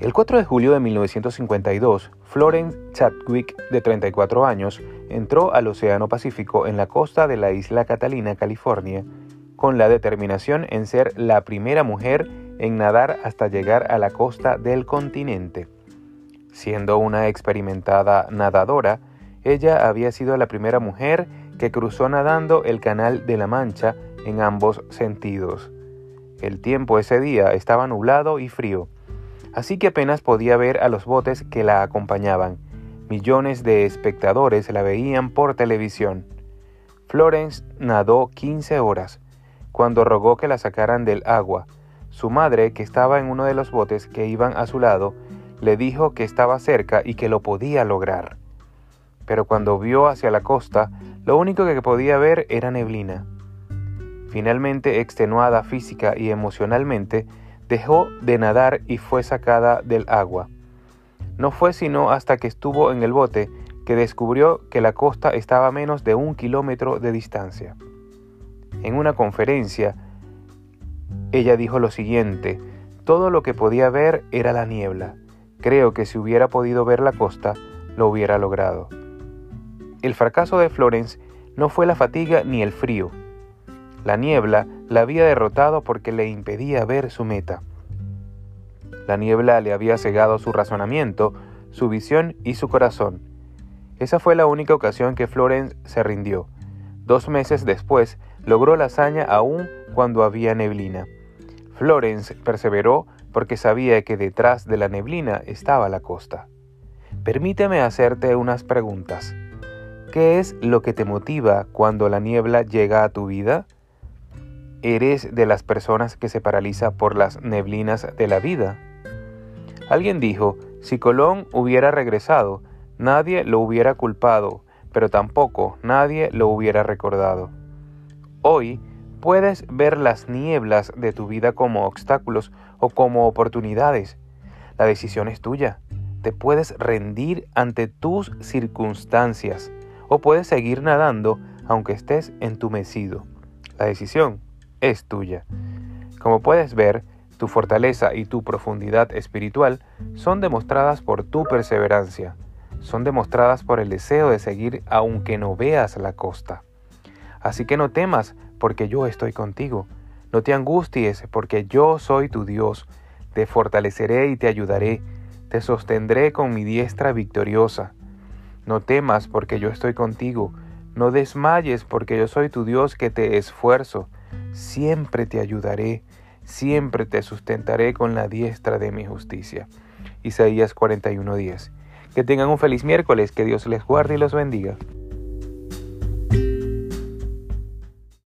El 4 de julio de 1952, Florence Chadwick, de 34 años, entró al Océano Pacífico en la costa de la isla Catalina, California, con la determinación en ser la primera mujer en nadar hasta llegar a la costa del continente. Siendo una experimentada nadadora, ella había sido la primera mujer que cruzó nadando el Canal de la Mancha en ambos sentidos. El tiempo ese día estaba nublado y frío, así que apenas podía ver a los botes que la acompañaban. Millones de espectadores la veían por televisión. Florence nadó 15 horas, cuando rogó que la sacaran del agua. Su madre, que estaba en uno de los botes que iban a su lado, le dijo que estaba cerca y que lo podía lograr. Pero cuando vio hacia la costa, lo único que podía ver era neblina. Finalmente, extenuada física y emocionalmente, dejó de nadar y fue sacada del agua. No fue sino hasta que estuvo en el bote que descubrió que la costa estaba a menos de un kilómetro de distancia. En una conferencia, ella dijo lo siguiente, todo lo que podía ver era la niebla. Creo que si hubiera podido ver la costa, lo hubiera logrado. El fracaso de Florence no fue la fatiga ni el frío, la niebla la había derrotado porque le impedía ver su meta. La niebla le había cegado su razonamiento, su visión y su corazón. Esa fue la única ocasión que Florence se rindió. Dos meses después logró la hazaña aún cuando había neblina. Florence perseveró porque sabía que detrás de la neblina estaba la costa. Permíteme hacerte unas preguntas. ¿Qué es lo que te motiva cuando la niebla llega a tu vida? ¿Eres de las personas que se paraliza por las neblinas de la vida? Alguien dijo, si Colón hubiera regresado, nadie lo hubiera culpado, pero tampoco nadie lo hubiera recordado. Hoy puedes ver las nieblas de tu vida como obstáculos o como oportunidades. La decisión es tuya. Te puedes rendir ante tus circunstancias o puedes seguir nadando aunque estés entumecido. La decisión es tuya. Como puedes ver, tu fortaleza y tu profundidad espiritual son demostradas por tu perseverancia, son demostradas por el deseo de seguir aunque no veas la costa. Así que no temas, porque yo estoy contigo. No te angusties, porque yo soy tu Dios. Te fortaleceré y te ayudaré. Te sostendré con mi diestra victoriosa. No temas, porque yo estoy contigo. No desmayes, porque yo soy tu Dios que te esfuerzo siempre te ayudaré, siempre te sustentaré con la diestra de mi justicia. Isaías 41:10. Que tengan un feliz miércoles, que Dios les guarde y los bendiga.